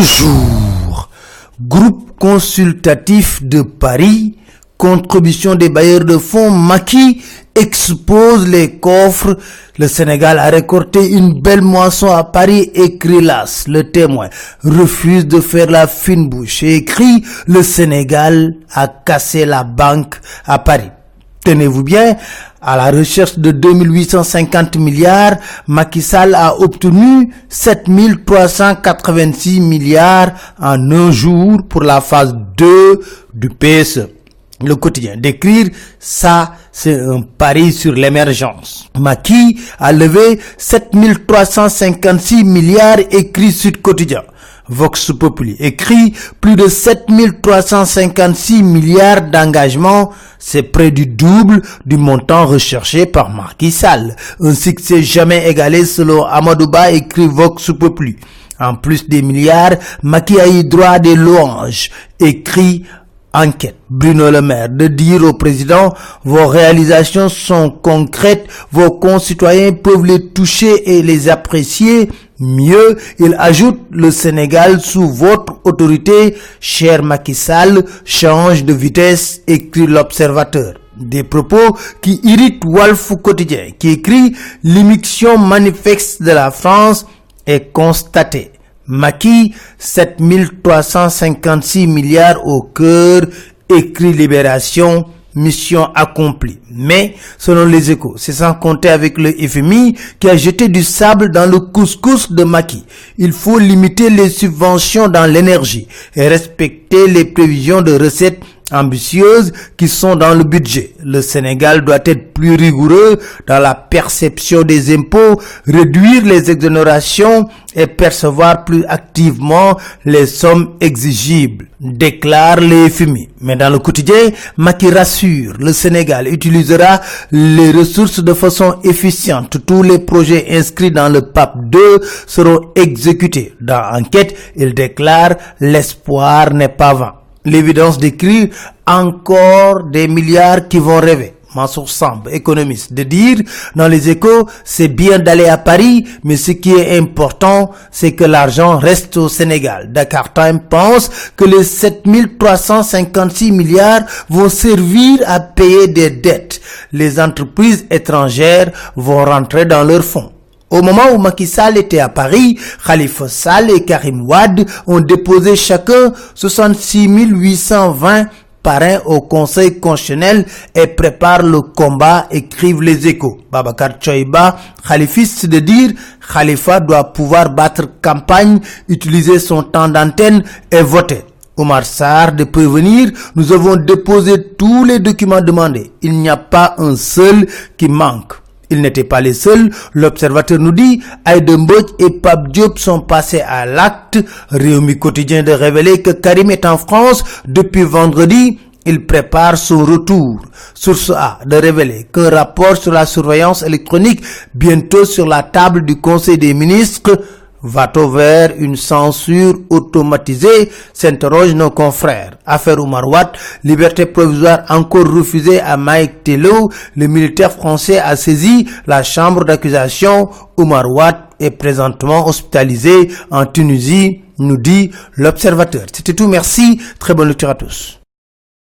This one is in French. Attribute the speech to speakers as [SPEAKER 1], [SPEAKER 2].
[SPEAKER 1] le jour. Groupe consultatif de Paris, contribution des bailleurs de fonds Maki expose les coffres. Le Sénégal a récolté une belle moisson à Paris, écrit l'As, le témoin, refuse de faire la fine bouche et écrit le Sénégal a cassé la banque à Paris. Tenez-vous bien, à la recherche de 2850 milliards, Macky Sall a obtenu 7386 milliards en un jour pour la phase 2 du PSE. Le quotidien d'écrire ça, c'est un pari sur l'émergence. Macky a levé 7356 milliards écrit Sud Quotidien. Vox Populi écrit plus de 7356 milliards d'engagements, c'est près du double du montant recherché par Macky Sall. Un succès jamais égalé selon Amadouba écrit Vox Populi. En plus des milliards, Macky a eu droit à des louanges, écrit enquête. Bruno Le Maire de dire au président, vos réalisations sont concrètes, vos concitoyens peuvent les toucher et les apprécier. Mieux, il ajoute, le Sénégal sous votre autorité, cher Macky Sall, change de vitesse, écrit l'observateur. Des propos qui irritent Walf quotidien, qui écrit l'immixtion manifeste de la France est constatée. Maki, 7356 milliards au cœur, écrit Libération, mission accomplie. Mais, selon les échos, c'est sans compter avec le FMI qui a jeté du sable dans le couscous de Maki. Il faut limiter les subventions dans l'énergie et respecter les prévisions de recettes ambitieuses qui sont dans le budget. Le Sénégal doit être plus rigoureux dans la perception des impôts, réduire les exonérations et percevoir plus activement les sommes exigibles, déclare le FMI. Mais dans le quotidien, Maki rassure, le Sénégal utilisera les ressources de façon efficiente. Tous les projets inscrits dans le PAP 2 seront exécutés. Dans l'enquête, il déclare l'espoir n'est pas vain l'évidence d'écrire encore des milliards qui vont rêver. Mansour Samb, économiste, de dire dans les échos, c'est bien d'aller à Paris, mais ce qui est important, c'est que l'argent reste au Sénégal. Dakar Time pense que les 7356 milliards vont servir à payer des dettes. Les entreprises étrangères vont rentrer dans leurs fonds. Au moment où Macky Sall était à Paris, Khalifa Sall et Karim Wad ont déposé chacun 66 820 parrains au Conseil constitutionnel et préparent le combat, écrivent les échos. Babacar Choiba, khalifiste de dire, Khalifa doit pouvoir battre campagne, utiliser son temps d'antenne et voter. Omar Sarr de prévenir, nous avons déposé tous les documents demandés. Il n'y a pas un seul qui manque. Ils n'étaient pas les seuls. L'observateur nous dit, Aydemboj et Pape Diop sont passés à l'acte. Réumi quotidien de révéler que Karim est en France depuis vendredi. Il prépare son retour. Source A de révéler qu'un rapport sur la surveillance électronique bientôt sur la table du Conseil des ministres Va-t-on vers une censure automatisée s'interroge nos confrères. Affaire Oumar liberté provisoire encore refusée à Mike Tello. Le militaire français a saisi la chambre d'accusation. Oumar est présentement hospitalisé en Tunisie, nous dit l'observateur. C'était tout, merci. Très bonne lecture à tous.